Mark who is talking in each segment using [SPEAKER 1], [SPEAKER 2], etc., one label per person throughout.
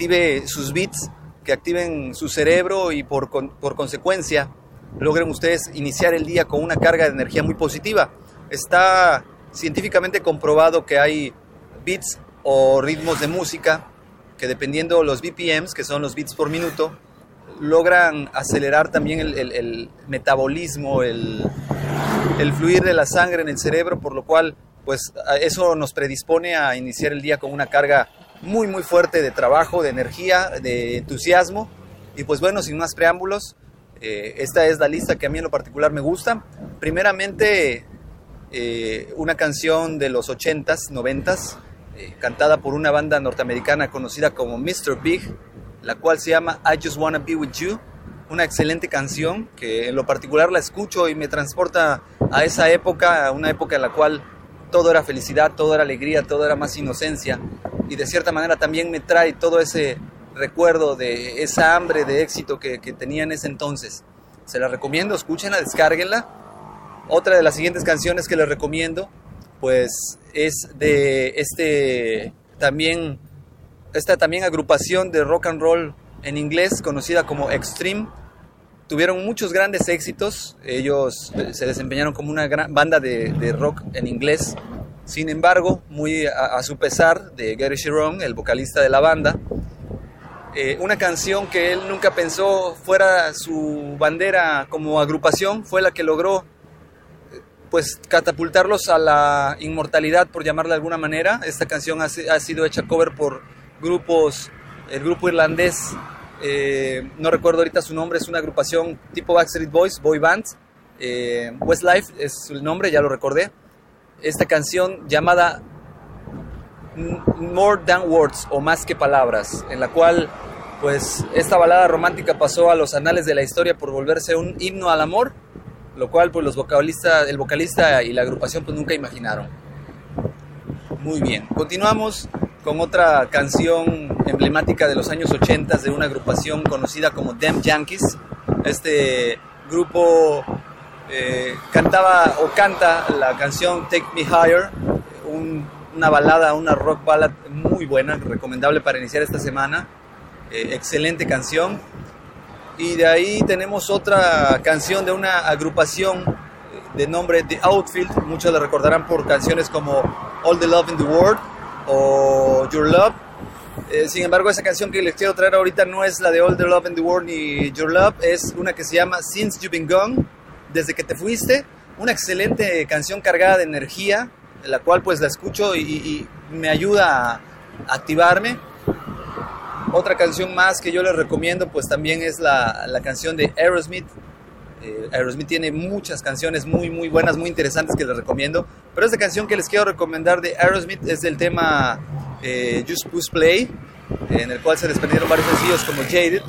[SPEAKER 1] active sus bits, que activen su cerebro y por, por consecuencia logren ustedes iniciar el día con una carga de energía muy positiva. Está científicamente comprobado que hay beats o ritmos de música que dependiendo los BPMs, que son los beats por minuto, logran acelerar también el, el- metabolismo, el, el fluir de la sangre en el cerebro, por lo cual pues eso nos predispone a iniciar el día con una carga muy muy fuerte de trabajo, de energía, de entusiasmo. Y pues bueno, sin más preámbulos, eh, esta es la lista que a mí en lo particular me gusta. Primeramente, eh, una canción de los 80s, 90s, eh, cantada por una banda norteamericana conocida como Mr. Big, la cual se llama I Just Wanna Be With You. Una excelente canción que en lo particular la escucho y me transporta a esa época, a una época en la cual todo era felicidad, todo era alegría, todo era más inocencia. Y de cierta manera también me trae todo ese recuerdo de esa hambre de éxito que, que tenía en ese entonces. Se la recomiendo, escúchenla, descárguenla. Otra de las siguientes canciones que les recomiendo, pues es de este también, esta también agrupación de rock and roll en inglés conocida como Extreme. Tuvieron muchos grandes éxitos, ellos eh, se desempeñaron como una gran banda de, de rock en inglés. Sin embargo, muy a, a su pesar de Gary Sharon, el vocalista de la banda, eh, una canción que él nunca pensó fuera su bandera como agrupación fue la que logró pues catapultarlos a la inmortalidad, por llamarla de alguna manera. Esta canción ha, ha sido hecha cover por grupos, el grupo irlandés, eh, no recuerdo ahorita su nombre, es una agrupación tipo Backstreet Boys, boy band. eh, Westlife es el nombre, ya lo recordé. Esta canción llamada More Than Words o Más que Palabras, en la cual pues esta balada romántica pasó a los anales de la historia por volverse un himno al amor, lo cual pues los vocalistas, el vocalista y la agrupación pues nunca imaginaron. Muy bien, continuamos con otra canción emblemática de los años 80 de una agrupación conocida como Them Yankees. Este grupo eh, cantaba o canta la canción Take Me Higher, un- una balada, una rock ballad muy buena, recomendable para iniciar esta semana. Eh, excelente canción. Y de ahí tenemos otra canción de una agrupación de nombre The Outfield. Muchos la recordarán por canciones como All the Love in the World o Your Love. Eh, sin embargo, esa canción que les quiero traer ahorita no es la de All the Love in the World ni Your Love, es una que se llama Since You've Been Gone, desde que te fuiste. Una excelente canción cargada de energía, la cual pues la escucho y, y- me ayuda a activarme. Otra canción más que yo les recomiendo pues también es la, la canción de Aerosmith. Eh, Aerosmith tiene muchas canciones muy muy buenas, muy interesantes que les recomiendo. Pero esta canción que les quiero recomendar de Aerosmith es del tema eh, Just Push Play, en el cual se desprendieron varios sencillos como Jaded,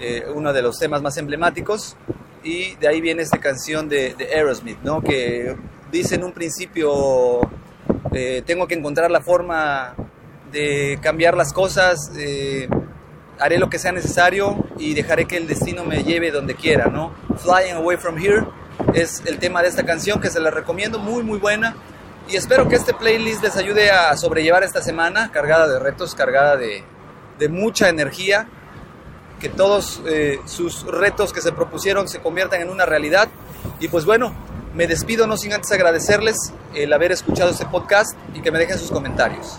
[SPEAKER 1] eh, uno de los temas más emblemáticos. Y de ahí viene esta canción de, de Aerosmith, ¿no? que dice en un principio, eh, tengo que encontrar la forma de cambiar las cosas, eh, haré lo que sea necesario y dejaré que el destino me lleve donde quiera, ¿no? Flying Away From Here es el tema de esta canción que se la recomiendo, muy muy buena y espero que este playlist les ayude a sobrellevar esta semana cargada de retos, cargada de, mucha energía, que todos eh, sus retos que se propusieron se conviertan en una realidad y pues bueno, me despido no sin antes agradecerles el haber escuchado este podcast y que me dejen sus comentarios.